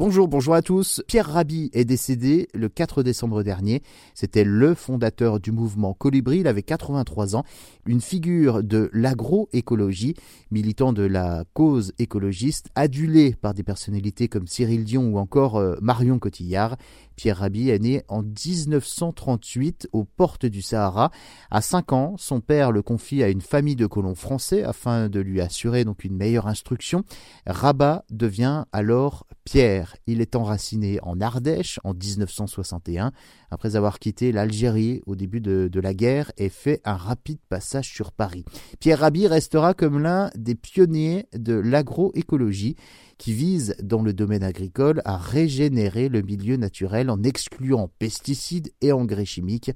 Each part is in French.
Bonjour, bonjour à tous. Pierre Rabhi est décédé le 4 décembre dernier. C'était le fondateur du mouvement Colibri. Il avait 83 ans. Une figure de l'agroécologie, militant de la cause écologiste, adulé par des personnalités comme Cyril Dion ou encore euh, Marion Cotillard. Pierre Rabhi est né en 1938 aux portes du Sahara. À 5 ans, son père le confie à une famille de colons français afin de lui assurer donc une meilleure instruction. Rabat devient alors Pierre. Il est enraciné en Ardèche en 1961 après avoir quitté l'Algérie au début de, de, la guerre et fait un rapide passage sur Paris. Pierre Rabhi restera comme l'un des pionniers de l'agroécologie qui vise dans le domaine agricole à régénérer le milieu naturel en excluant pesticides et engrais chimiques,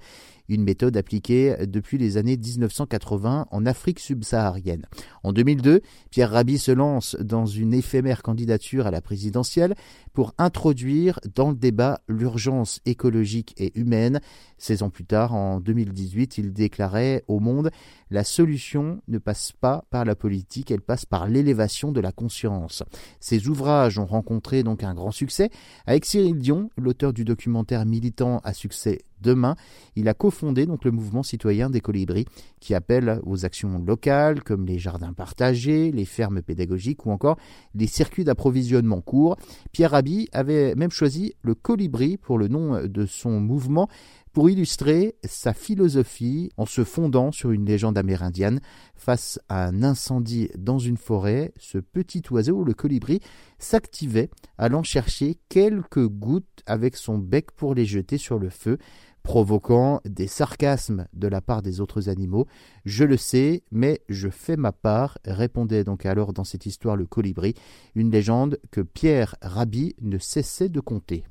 une méthode appliquée depuis les années 1980 en Afrique subsaharienne. En 2002, Pierre Rabhi se lance dans une éphémère candidature à la présidentielle pour introduire dans le débat l'urgence écologique et humaine. 16 ans plus tard, en 2018, il déclarait au monde La solution ne passe pas par la politique, elle passe par l'élévation de la conscience. Ses ouvrages ont rencontré donc un grand succès. Avec Cyril Dion, l'auteur du documentaire militant à succès Demain, il a cofondé donc le mouvement citoyen des colibris qui appelle aux actions locales comme les jardins partagés, les fermes pédagogiques ou encore les circuits d'approvisionnement courts. Pierre Rabhi avait même choisi le colibri pour le nom de son mouvement pour illustrer sa philosophie en se fondant sur une légende amérindienne. Face à un incendie dans une forêt, ce petit oiseau, le colibri, s'activait, allant chercher quelques gouttes avec son bec pour les jeter sur le feu provoquant des sarcasmes de la part des autres animaux. Je le sais, mais je fais ma part, répondait donc alors dans cette histoire le colibri, une légende que Pierre Rabhi ne cessait de compter.